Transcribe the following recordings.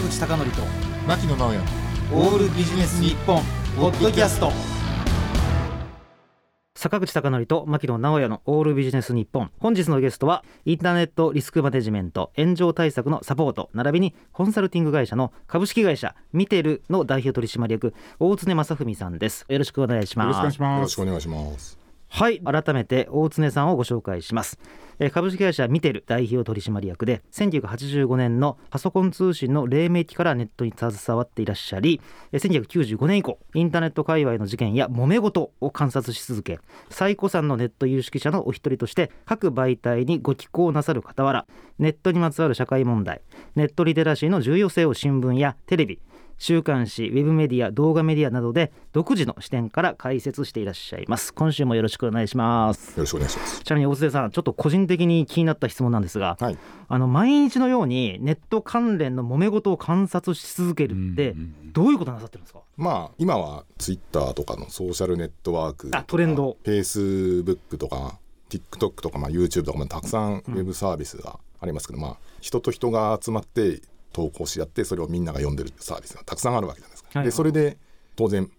坂口孝則と牧野直哉。オールビジネス日本ポッドキャスト。坂口孝則と牧野直哉のオールビジネス日本。本日のゲストはインターネットリスクマネジメント炎上対策のサポート並びにコンサルティング会社の株式会社ミテルの代表取締役大常正文さんです。よろしくお願いしよろしくお願ますいしまよろしすくお願いします。はい改めて大常さんをご紹介します、株式会社ミテル代表取締役で1985年のパソコン通信の黎明期からネットに携わっていらっしゃり1995年以降インターネット界隈の事件や揉め事を観察し続け最古参のネット有識者のお一人として各媒体にご寄稿なさる傍らネットにまつわる社会問題ネットリテラシーの重要性を新聞やテレビ週刊誌ウェブメディア動画メディアなどで独自の視点から解説していらっしゃいます。今週もよろしくお願いします。よろしくお願いします。ちなみに大津さんちょっと個人的に気になった質問なんですがはい。あの毎日のようにネット関連の揉め事を観察し続けるってどういうことなさってるんですか？まあ今はツイッターとかのソーシャルネットワーク。あトレンド。フェイスブックとか TikTok とかまあ YouTube とかもたくさん。ウェブサービスがありますけど、まあ人と人が集まって投稿し合ってそれをみんなが読んでるサービスがたくさんあるわけじゃないですか。はいはいでそれで当然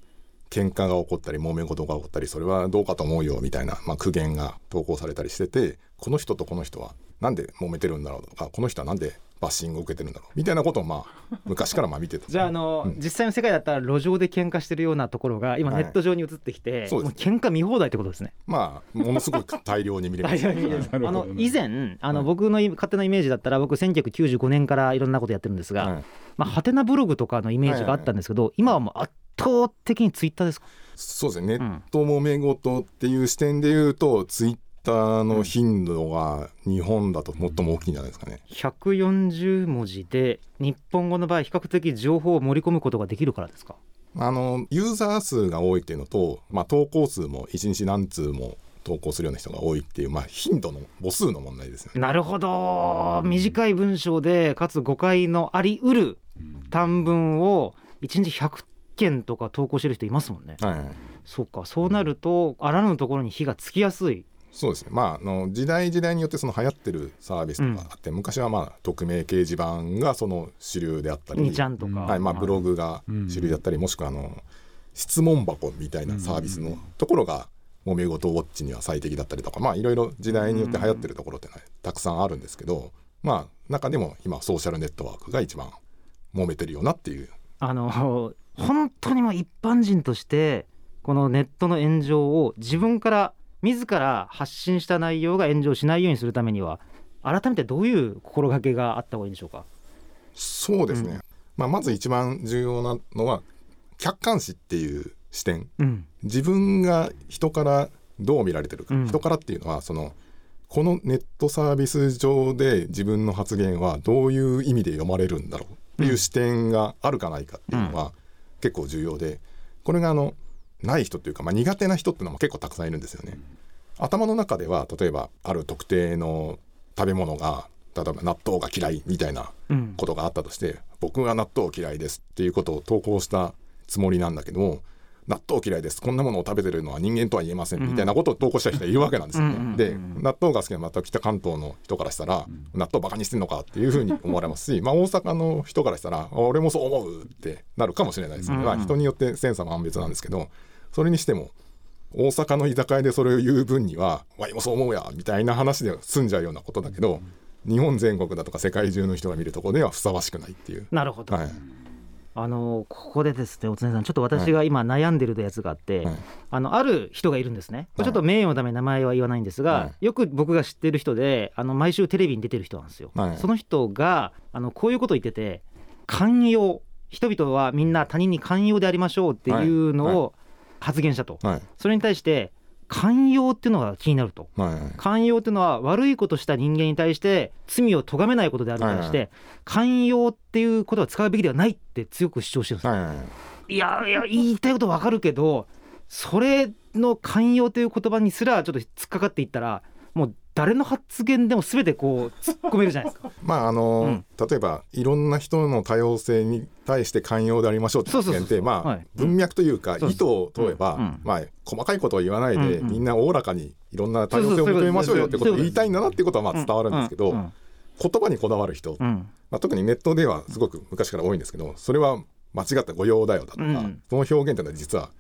喧嘩が起こったり揉め事が起こったりそれはどうかと思うよみたいな、まあ、苦言が投稿されたりしててこの人とこの人はなんで揉めてるんだろうとかこの人はなんでバッシングを受けてるんだろう。みたいなことをまあ 昔からまあ見てた。じゃああの、実際の世界だったら路上で喧嘩してるようなところが今はいネット上に移ってきて、そうですもう喧嘩見放題ってことですね。まあものすごい大量に見れます あの以前あの僕のい勝手なイメージだったら僕1995年からいろんなことやってるんですが、はい。まあハテナブログとかのイメージがあったんですけど、今はもう圧倒的にツイッターですか？そうですね。ネット揉め事っていう視点で言うと、ツイッターの頻度が日本だと最も大きいんじゃないですかね。140文字で日本語の場合比較的情報を盛り込むことができるからですか？あのユーザー数が多いっていうのと、まあ、投稿数も1日何通も投稿するような人が多いっていう、まあ、頻度の母数の問題ですね。なるほど短い文章でかつ誤解のありうる短文を1日100件とか投稿してる人いますもんね。はいはい、そうかそうなるとあらぬところに火がつきやすい。そうですね、まあ、あの時代時代によってその流行ってるサービスとかあって、昔はまあ匿名掲示板がその主流であったりにちゃんとか。はいまあ、ブログが主流だったり、もしくはあの質問箱みたいなサービスのところが揉め事ウォッチには最適だったりとかまあいろいろ時代によって流行ってるところってのはたくさんあるんですけどまあ中でも今ソーシャルネットワークが一番揉めてるよなっていう。あの本当にもう一般人としてこのネットの炎上を自分から自ら発信した内容が炎上しないようにするためには改めてどういう心がけがあった方がいいんでしょうか？そうですね、まあ、まず一番重要なのは客観視っていう視点。うん、自分が人からどう見られてるか、うん。人からっていうのはそのこのネットサービス上で自分の発言はどういう意味で読まれるんだろうっていう視点があるかないかっていうのは結構重要でこれがあのない人っていうか、まあ、苦手な人っていうのも結構たくさんいるんですよね。頭の中では例えばある特定の食べ物が例えば納豆が嫌いみたいなうんことがあったとして僕は納豆嫌いですっていうことを投稿したつもりなんだけども納豆嫌いですこんなものを食べてるのは人間とは言えませんみたいなことを投稿した人がいるわけなんですよね。うんうんうんで納豆が好きなまた北関東の人からしたら、納豆バカにしてんのかっていうふうに思われますし、まあ、大阪の人からしたらあ俺もそう思うってなるかもしれないですね。うんうんまあ、人によって千差万別なんですけどそれにしても大阪の居酒屋でそれを言う分には「わいもそう思うや」みたいな話で済んじゃうようなことだけど、日本全国だとか世界中の人が見るところではふさわしくないっていう。なるほど、はい。あのここでですねおつねさんちょっと私が今悩んでるやつがあって、はい。あのある人がいるんですね。ちょっと名誉のために名前は言わないんですが、はよく僕が知ってる人であの毎週テレビに出てる人なんですよ、はい。その人があのこういうことを言ってて寛容。人々はみんな他人に寛容でありましょうっていうのはい。を発言したと、はい。それに対して寛容っていうのが気になると。はい寛容っていうのは悪いことした人間に対して罪を咎めないことであるに対して、はい寛容っていうことは使うべきではないって強く主張してるんですよ。はいはい。いやいや言いたいことわかるけどそれの寛容という言葉にすらちょっと突っかかっていったらもう誰の発言でも全てこう突っ込めるじゃないですか。まああの、うん。例えばいろんな人の多様性に対して寛容でありましょうって発言ってまあ、はい。文脈というか、意図を問えば、うん。うん。まあ細かいことを言わないで、うんうん。みんなおおらかにいろんな多様性を求めましょうよってことを言いたいんだなってことはまあ伝わるんですけど、言葉にこだわる人、うん。まあ、特にネットではすごく昔から多いんですけどそれは間違った誤用だよだとか、うん。その表現というのは実は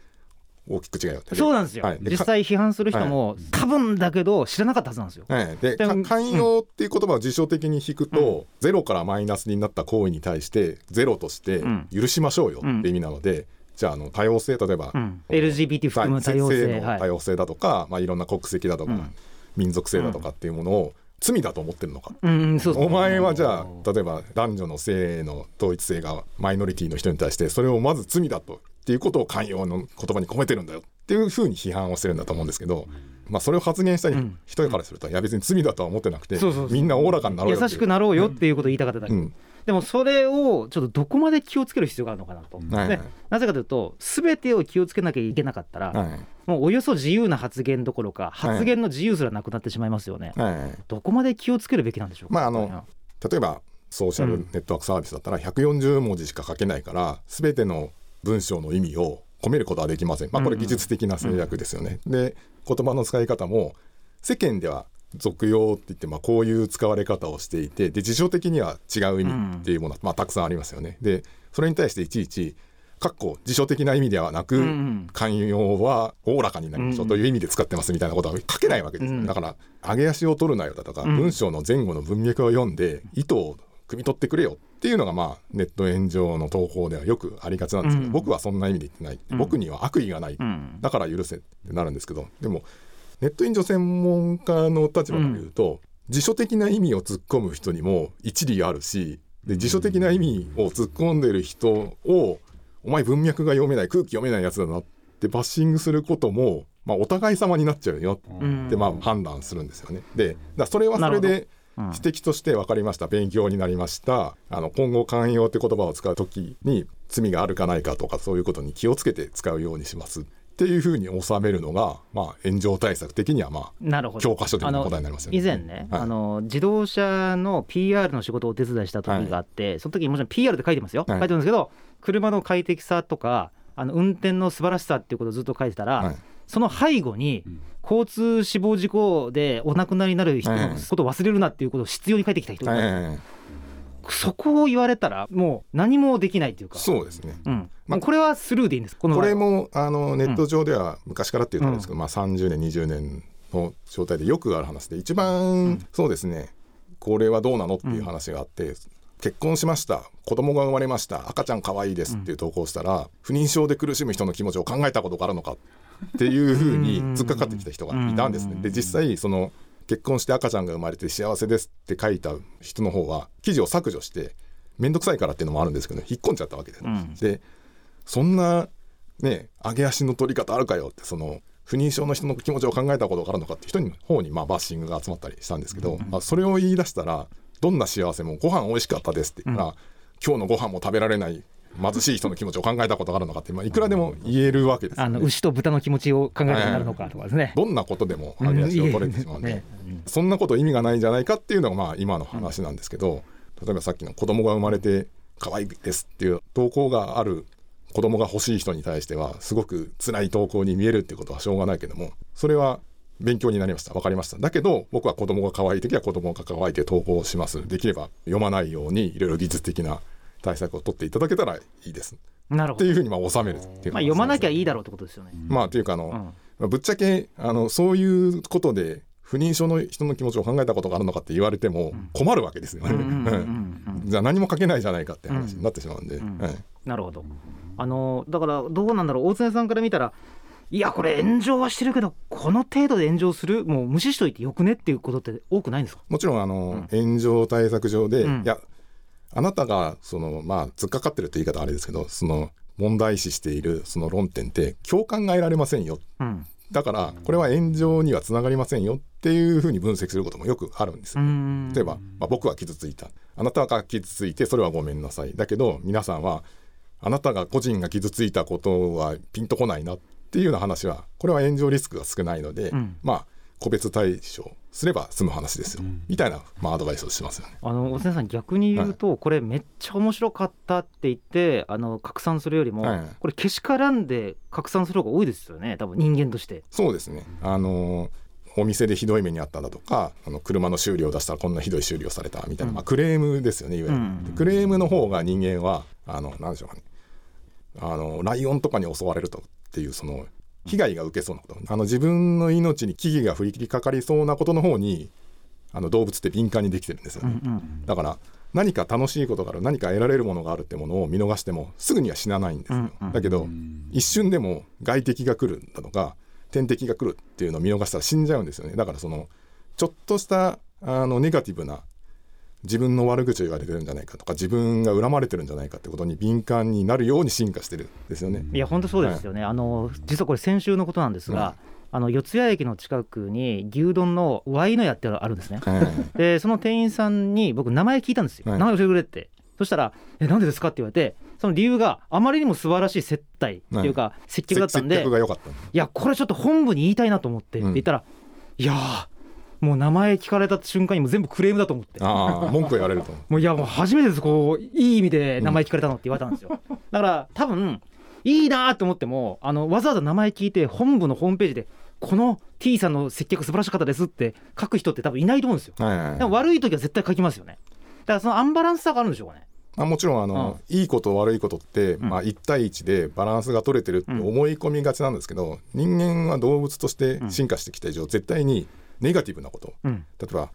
大きく違うよそうなんですよ、はい。で実際批判する人も、多分だけど知らなかったはずなんですよ。はい、で寛容っていう言葉を辞書的に引くと、ゼロからマイナスになった行為に対してゼロとしてうん。許しましょうよって意味なので、じゃああの多様性例えば、うん。LGBT 含む多様性性のはい。多様性だとか、まあ、いろんな国籍だとか、うん。民族性だとかっていうものを罪だと思ってるのか、うん。うん。そうそうお前はじゃあ例えば男女の性の統一性がマイノリティの人に対してそれをまず罪だとっていうことを寛容の言葉に込めてるんだよっていうふうに批判をしてるんだと思うんですけど、まあ、それを発言したん。人からすると、いや別に罪だとは思ってなくてみんなおおらかになろう優しくなろうよっていうことを言いたかっただけ、うん。でもそれをちょっとどこまで気をつける必要があるのかなと、はいでなぜかというと全てを気をつけなきゃいけなかったら、はい。もうおよそ自由な発言どころか発言の自由すらなくなってしまいますよね、はい。どこまで気をつけるべきなんでしょうか？まああの例えばソーシャルネットワークサービスだったら140文字しか書けないから全ての文章の意味を込めることはできません、まあ、これ技術的な制約ですよね。で言葉の使い方も世間では俗用って言って、まあ、こういう使われ方をしていてで辞書的には違う意味っていうものは、まあ、たくさんありますよね。でそれに対していちいちかっこ辞書的な意味ではなく、うんうん。寛容はおおらかになりましょうという意味で使ってますみたいなことは書けないわけです。よ、うん。だから上げ足を取るなよだとか、ん。文章の前後の文脈を読んで意図を汲み取ってくれよっていうのがまあネット炎上の投稿ではよくありがちなんですけど、うん。僕はそんな意味で言ってない、ん。僕には悪意がない、うん。だから許せってなるんですけどでもネット炎上専門家の立場から言うと、辞書的な意味を突っ込む人にも一理あるしで辞書的な意味を突っ込んでる人をお前文脈が読めない空気読めないやつだなってバッシングすることも、まあ、お互い様になっちゃうようん。ってまあ判断するんですよね。でだそれはそれでうん指摘として分かりました。勉強になりました。あの今後寛容って言葉を使う時に罪があるかないかとかそういうことに気をつけて使うようにしますっていうふうに収めるのが、まあ、炎上対策的にはまあなるほど。教科書的な答えになりますよね。以前ね、はい。あの自動車の PR の仕事をお手伝いした時があって、その時にもちろん PR って書いてますよ、はい。書いてるんですけど車の快適さとかあの運転の素晴らしさっていうことをずっと書いてたら、はいその背後に交通死亡事故でお亡くなりになる人のことを忘れるなっていうことを必要に書いてきた人はいそこを言われたらもう何もできないっていうか。そうですね。うん。まあこれはスルーでいいんです。これもあのネット上では昔からっていうとあれですけど、まあ、30年20年の状態でよくある話で一番、そうですね。これはどうなのっていう話があって、結婚しました。子供が生まれました。赤ちゃん可愛いですっていう投稿をしたら、不妊症で苦しむ人の気持ちを考えたことがあるのかっていうふうに突っかかってきた人がいたんですね。で実際その結婚して赤ちゃんが生まれて幸せですって書いた人の方は記事を削除して面倒くさいからっていうのもあるんですけど引っ込んじゃったわけです。うんでそんなね上げ足の取り方あるかよってその不妊症の人の気持ちを考えたことがあるのかって人の方にまあバッシングが集まったりしたんですけど、まあ、それを言い出したらどんな幸せもご飯美味しかったですって言ったら、今日のご飯も食べられない貧しい人の気持ちを考えたことがあるのかって、まあ、いくらでも言えるわけですよあのね。牛と豚の気持ちを考えるようになるのかとかですね。どんなことでも上げ足を取れてしまうんで、ねそんなこと意味がないんじゃないかっていうのがまあ今の話なんですけど、例えばさっきの子供が生まれて可愛いですっていう投稿がある子供が欲しい人に対してはすごく辛い投稿に見えるってことはしょうがないけどもそれは勉強になりました。分かりました。だけど僕は子供が可愛い時は子供が可愛いって投稿をします。できれば読まないようにいろいろ技術的な対策を取っていただけたらいいです。なるほど。っていうふうにまあ収めるっていうまあ、読まなきゃいいいだろうってことですよね。まあというかあの、うん。まあぶっちゃけあのそういうことで不妊症の人の気持ちを考えたことがあるのかって言われても困るわけですよね。うんうんうんうんうん。じゃあ何も書けないじゃないかって話になってしまうんで、なるほど。あのだからどうなんだろう。大常さんから見たらいやこれ炎上はしてるけどこの程度で炎上するもう無視しといてよくねっていうことって多くないんですか？もちろんあの、炎上対策上で、うん。いやあなたがそのまあ突っかかってるって言い方あれですけどその問題視しているその論点って共感が得られませんよ。うん。だからこれは炎上にはつながりませんよ。っていうふうに分析することもよくあるんですよ。うん。例えば、まあ、僕は傷ついた。あなたが傷ついてそれはごめんなさい。だけど皆さんはあなたが個人が傷ついたことはピンとこないなっていうような話はこれは炎上リスクが少ないので、うん。まあ個別対処すれば済む話ですよ、みたいな、まあ、アドバイスをしますよね。あの大常さん逆に言うと、これめっちゃ面白かったって言ってあの拡散するよりも、はい。これけしからんで拡散する方が多いですよね。多分人間として。そうですね。あのーお店でひどい目にあったんだとかあの車の修理を出したらこんなひどい修理をされたみたいな、まあ、クレームですよねいわゆる、うん。クレームの方が人間はあのなんでしょうかね。あのライオンとかに襲われるとっていうその被害が受けそうなこと。あの自分の命に危機が降りかかりそうなことの方にあの動物って敏感にできてるんですよね、うんだから何か楽しいことがある何か得られるものがあるってものを見逃してもすぐには死なないんですよ、うんうんだけど一瞬でも外敵が来るんだとか天敵が来るっていうのを見逃したら死んじゃうんですよね。だからそのちょっとしたあのネガティブな自分の悪口を言われてるんじゃないかとか自分が恨まれてるんじゃないかってことに敏感になるように進化してるんですよね。いや本当そうですよね、あの実はこれ先週のことなんですが、あの四ツ谷駅の近くに牛丼のワイの屋ってあるんですね。はい。でその店員さんに僕名前聞いたんですよ、はい。名前教えてくれって。そしたら「えなんでですか?」って言われてその理由があまりにも素晴らしい接待っていうか、接客だったんで接客が良かったんでいやこれちょっと本部に言いたいなと思って、うん。って言ったら「いやーもう名前聞かれた瞬間にもう全部クレームだと思って。ああ文句言われると。もういやもう初めてですこういい意味で名前聞かれたのって言われたんですよ、だから多分いいなと思ってもあのわざわざ名前聞いて本部のホームページでこの T さんの接客素晴らしかったですって書く人って多分いないと思うんですよ。はいはいはい。悪い時は絶対書きますよね。だからそのアンバランスさがあるんでしょうかね。まあ、もちろんあの、いいこと悪いことって、まあ、1対1でバランスが取れてるって思い込みがちなんですけど、人間は動物として進化してきた以上、絶対にネガティブなこと。うん。例えば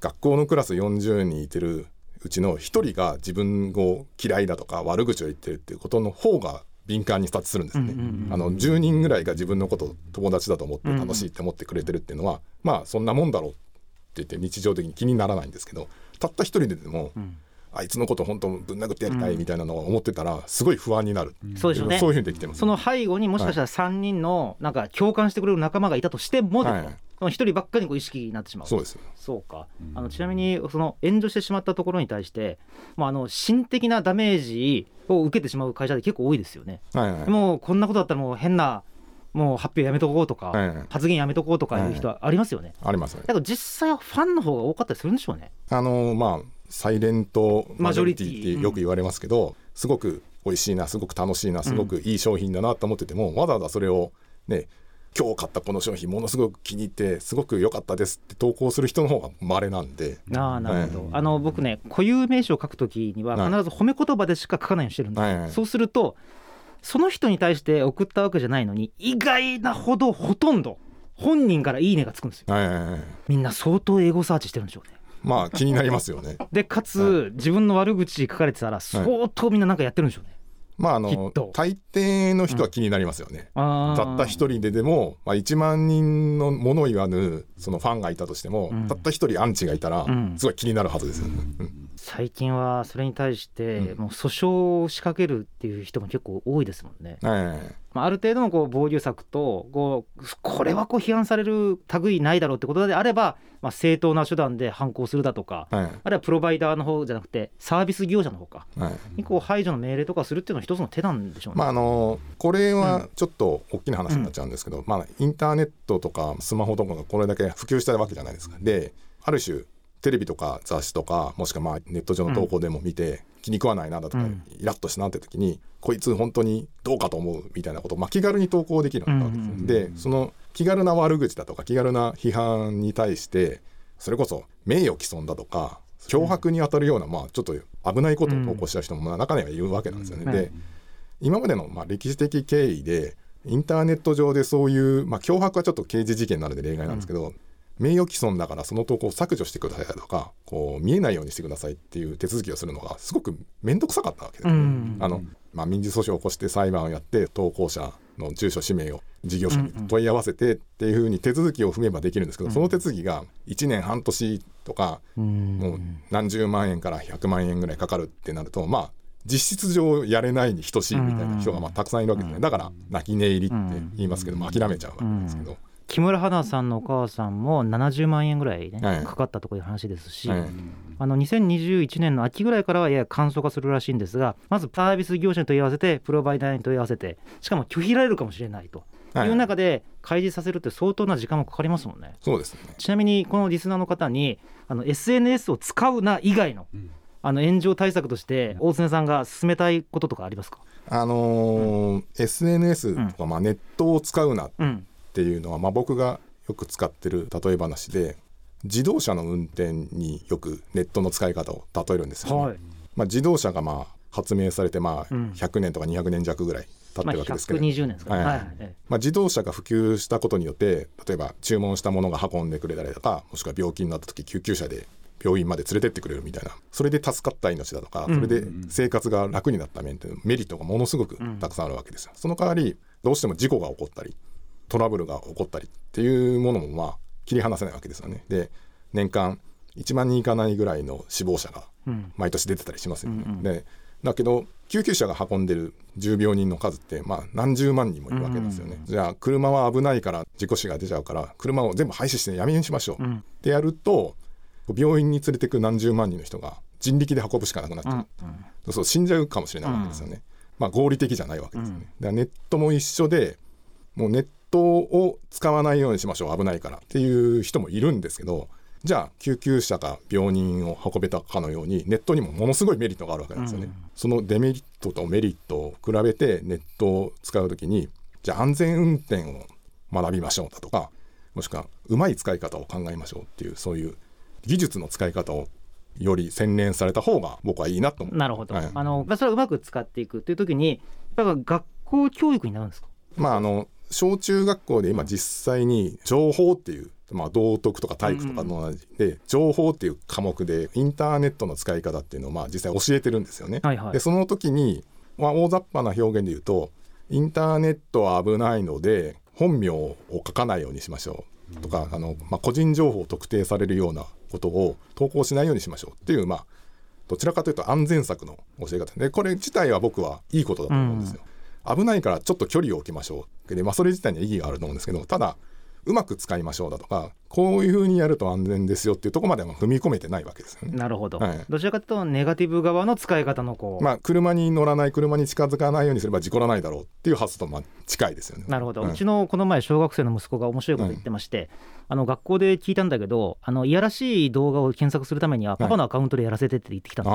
学校のクラス40人いてるうちの1人が自分を嫌いだとか悪口を言ってるっていうことの方が敏感に察知するんですね。うんうんうんあの10人ぐらいが自分のことを友達だと思って楽しいって思ってくれてるっていうのは、まあそんなもんだろうって言って日常的に気にならないんですけどたった一人ででも、ん。あいつのこと本当ぶん殴ってやりたいみたいなのを思ってたらすごい不安になる、そうでしょうね。そういうふうにできてます。その背後にもしかしたら3人のなんか共感してくれる仲間がいたとしてもですよはいその1人ばっかりにこう意識になってしまう。そうですそうか。あのちなみにその炎上してしまったところに対して、まあ、あの心的なダメージを受けてしまう会社で結構多いですよね。はいはい。もうこんなことだったらもう変なもう発表やめとこうとか、はいはい。発言やめとこうとかいう人はありますよね。ありますね。だけど実際はファンの方が多かったりするんでしょうね。あのまあサイレントマジョリティってよく言われますけど、すごく美味しいなすごく楽しいなすごくいい商品だなと思ってても、わざわざそれをね今日買ったこの商品ものすごく気に入ってすごく良かったですって投稿する人の方が稀なんで。ああなるほど、あの僕ね固有名詞を書くときにははい。必ず褒め言葉でしか書かないようにしてるんですよ、はいはい。そうするとその人に対して送ったわけじゃないのに意外なほどほとんど本人からいいねがつくんですよ。はいはいはい。みんな相当エゴサーチしてるんでしょうね。まあ気になりますよね。でかつ、自分の悪口書かれてたら相当みんななんかやってるんでしょうね、まああの大抵の人は気になりますよね、あー。たった一人ででも、まあ、1万人のもの言わぬそのファンがいたとしても、うん。たった一人アンチがいたら、ん。すごい気になるはずです。うん最近はそれに対してうん。もう訴訟を仕掛けるっていう人も結構多いですもんね、はい。まあ、ある程度のこう防御策とこうこれはこう批判される類ないだろうってことであれば、まあ、正当な手段で反抗するだとかはい。あるいはプロバイダーの方じゃなくてサービス業者の方かはい。にこう排除の命令とかするっていうのは一つの手なんでしょうね。まああのこれはちょっと大きな話になっちゃうんですけど、まあ、インターネットとかスマホとかがこれだけ普及したわけじゃないですか。である種テレビとか雑誌とかもしくはまあネット上の投稿でも見て、気に食わないなだとか、うん。イラッとしたなって時にこいつ本当にどうかと思うみたいなことを、まあ、気軽に投稿できるわけですでその気軽な悪口だとか気軽な批判に対してそれこそ名誉毀損だとか脅迫に当たるような、まあ、ちょっと危ないことを投稿した人もまあ中にはいるわけなんですよね。うん。で今までのまあ歴史的経緯でインターネット上でそういう、まあ、脅迫はちょっと刑事事件なので例外なんですけど、名誉毀損だからその投稿を削除してくださいとかこう見えないようにしてくださいっていう手続きをするのがすごく面倒くさかったわけです、うん。あのまあ、民事訴訟を起こして裁判をやって投稿者の住所氏名を事業者に問い合わせてっていうふうに手続きを踏めばできるんですけど、その手続きが1年半年とかうん。もう何十万円から100万円ぐらいかかるってなるとまあ実質上やれないに等しいみたいな人がまあたくさんいるわけですね。だから泣き寝入りって言いますけど、まあ、諦めちゃうわけですけど、木村花さんのお母さんも70万円ぐらいね、はい。かかったところいう話ですし、はい。あの2021年の秋ぐらいからはやや簡素化するらしいんですがまずサービス業者に問い合わせてプロバイダーに問い合わせてしかも拒否られるかもしれないと。はい。いう中で開示させるって相当な時間もかかりますもんね。そうですね。ちなみにこのリスナーの方にあの SNS を使うな以外の,、あの炎上対策として大常さんが進めたいこととかありますか、あのー SNS とか、まあ、ネットを使うなっうんていうのは、まあ、僕がよよく使ってる例え話で自動車の運転によくネットの使い方を例えるんですよね。はい。まあ、自動車がまあ発明されてまあうん。100年とか200年弱ぐらい経ってまあるわけですけど、120年ですかねはい。はい。まあ、自動車が普及したことによって例えば注文したものが運んでくれたりとかもしくは病気になった時救急車で病院まで連れてってくれるみたいな。それで助かった命だとかうん。それで生活が楽になった面ってメリットがものすごくたくさんあるわけですよ。その代わりどうしても事故が起こったりトラブルが起こったりっていうものもまあ切り離せないわけですよね。で年間1万人いかないぐらいの死亡者がうん毎年出てたりしますよね。うんうんでだけど救急車が運んでる重病人の数ってまあ何十万人もいるわけですよね。じゃあ車は危ないから事故死が出ちゃうから車を全部廃止してやめにしましょう、うんってやると病院に連れてく何十万人の人が人力で運ぶしかなくなっちゃう、そう死んじゃうかもしれないわけですよね。まあ合理的じゃないわけですよね。だからネットも一緒でもうネットを使わないようにしましょう。危ないからっていう人もいるんですけどじゃあ救急車が病人を運べたかのようにネットにもものすごいメリットがあるわけなんですよね。そのデメリットとメリットを比べてネットを使う時にじゃあ安全運転を学びましょうだとかもしくはうまい使い方を考えましょうっていうそういう技術の使い方をより洗練された方が僕はいいなと思う。なるほど、はい。あのまあそれをうまく使っていくという時にやっぱ学校教育になるんですか？まああの小中学校で今実際に情報っていう、まあ、道徳とか体育とかの同じで、情報っていう科目でインターネットの使い方っていうのをまあ実際教えてるんですよね。はいはい。でその時に、まあ、大雑把な表現で言うとインターネットは危ないので本名を書かないようにしましょうとかあの、まあ、個人情報を特定されるようなことを投稿しないようにしましょうっていうまあどちらかというと安全策の教え方。でこれ自体は僕はいいことだと思うんですよ。危ないからちょっと距離を置きましょう。で、まあ、それ自体には意義があると思うんですけどただうまく使いましょうだとかこういうふうにやると安全ですよっていうところまでは踏み込めてないわけですよね。なるほど、はい。どちらかというとネガティブ側の使い方のこう、まあ、車に乗らない車に近づかないようにすれば事故らないだろうっていう発想とまあ近いですよね。なるほど、はい。うちのこの前小学生の息子が面白いこと言ってまして、あの学校で聞いたんだけどあのいやらしい動画を検索するためにはパパのアカウントでやらせてって言ってきたんで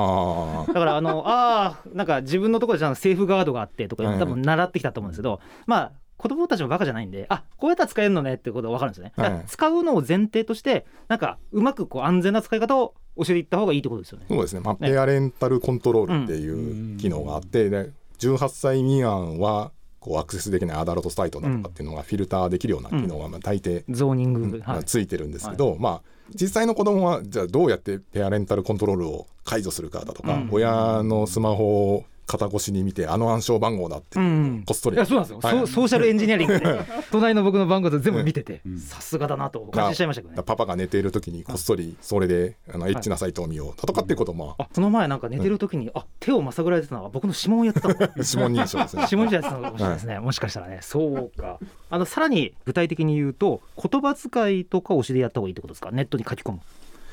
だからあのあーなんか自分のところでちゃセーフガードがあってとかはい。多分習ってきたと思うんですけど、まあ子供たちもバカじゃないんであこうやったら使えるのねってことが分かるんですよね、はい。使うのを前提としてなんかうまくこう安全な使い方を教えていった方がいいってことですよね。そうですね、まあ、ねペアレンタルコントロールっていう機能があって、で18歳未満はこうアクセスできないアダルトサイトだとかっていうのがフィルターできるような機能がまあ大抵、ゾーニング、うん。はい。ついてるんですけど、まあ実際の子供はじゃあどうやってペアレンタルコントロールを解除するかだとか、うん。親のスマホを肩越しに見てあの暗証番号だってうんこっそり、いやそうなんですよ、はい。ソソーシャルエンジニアリングで 隣の僕の番号と全部見ててさすがだなと感心しちゃいましたけどね。パパが寝ている時にこっそりそれであのエッチなサイトを見ようだとかっていうことも、あその前なんか寝てる時に、あ手をまさぐられてたのは僕の指紋をやってたの指紋認証ですね。指紋じゃやってたのかもしれないですね、もしかしたらね。そうか。あのさらに具体的に言うと言葉遣いとかを教えてやった方がいいってことですか？ネットに書き込む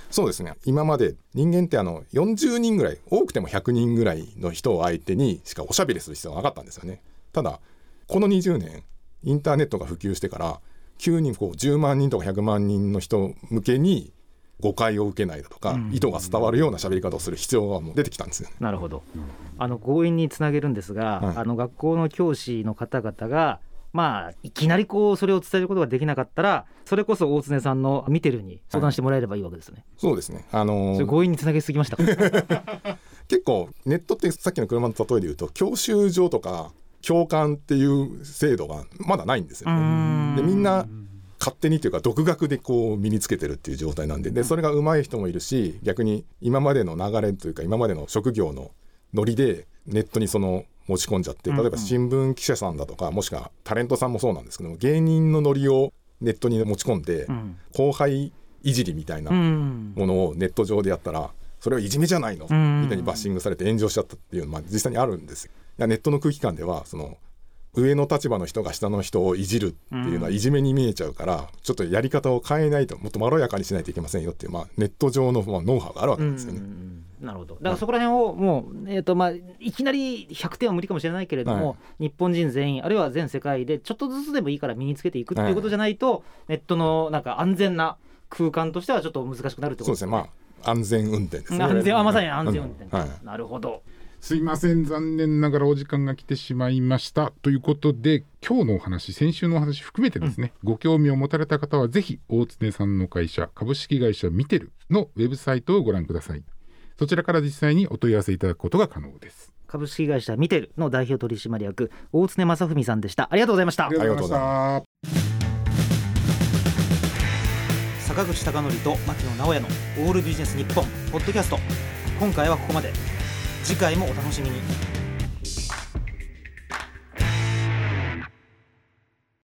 そうですね。今まで人間ってあの40人ぐらい多くても100人ぐらいの人を相手にしかおしゃべりする必要がなかったんですよね。ただこの20年インターネットが普及してから急にこう10万人とか100万人の人向けに誤解を受けないだとか、意図が伝わるような喋り方をする必要がもう出てきたんですよね。なるほど。あの強引につなげるんですが、はい。あの学校の教師の方々がまあいきなりこうそれを伝えることができなかったらそれこそ大常さんの見てるに相談してもらえればいいわけですよね、そうですね。あのーそれ強引につなげすぎました。か 結構ネットってさっきの車の例えで言うと教習所とか教官っていう制度がまだないんですよね。でみんな勝手にというか独学でこう身につけてるっていう状態なんで。でそれが上手い人もいるし逆に今までの流れというか今までの職業のノリでネットにその持ち込んじゃって例えば新聞記者さんだとかもしくはタレントさんもそうなんですけども芸人のノリをネットに持ち込んでん。後輩いじりみたいなうん。ものをネット上でやったらそれはいじめじゃないの？ん。みたいにバッシングされて炎上しちゃったっていうのはまあ実際にあるんですよ。いやネットの空気感ではその上の立場の人が下の人をいじるっていうのはいじめに見えちゃうからちょっとやり方を変えないともっとまろやかにしないといけませんよっていう、まあ、ネット上のまあノウハウがあるわけですよね。なるほど。だからそこら辺をもう、えーとまあ、いきなり100点は無理かもしれないけれども、は日本人全員あるいは全世界でちょっとずつでもいいから身につけていくっていうことじゃないと、ネットのなんか安全な空間としてはちょっと難しくなるってことそうですね。まあ安全運転ですね。安全あまさに安全運転、うん。はい。なるほどすいません。残念ながらお時間が来てしまいました。ということで今日のお話先週のお話含めてですね、ご興味を持たれた方はぜひ大常さんの会社株式会社ミテルのウェブサイトをご覧ください。そちらから実際にお問い合わせいただくことが可能です。株式会社ミテルの代表取締役大常正文さんでした。ありがとうございました。ありがとうございました。坂口孝則と牧野直哉のオールビジネス日本ポッドキャスト。今回はここまで次回もお楽しみに。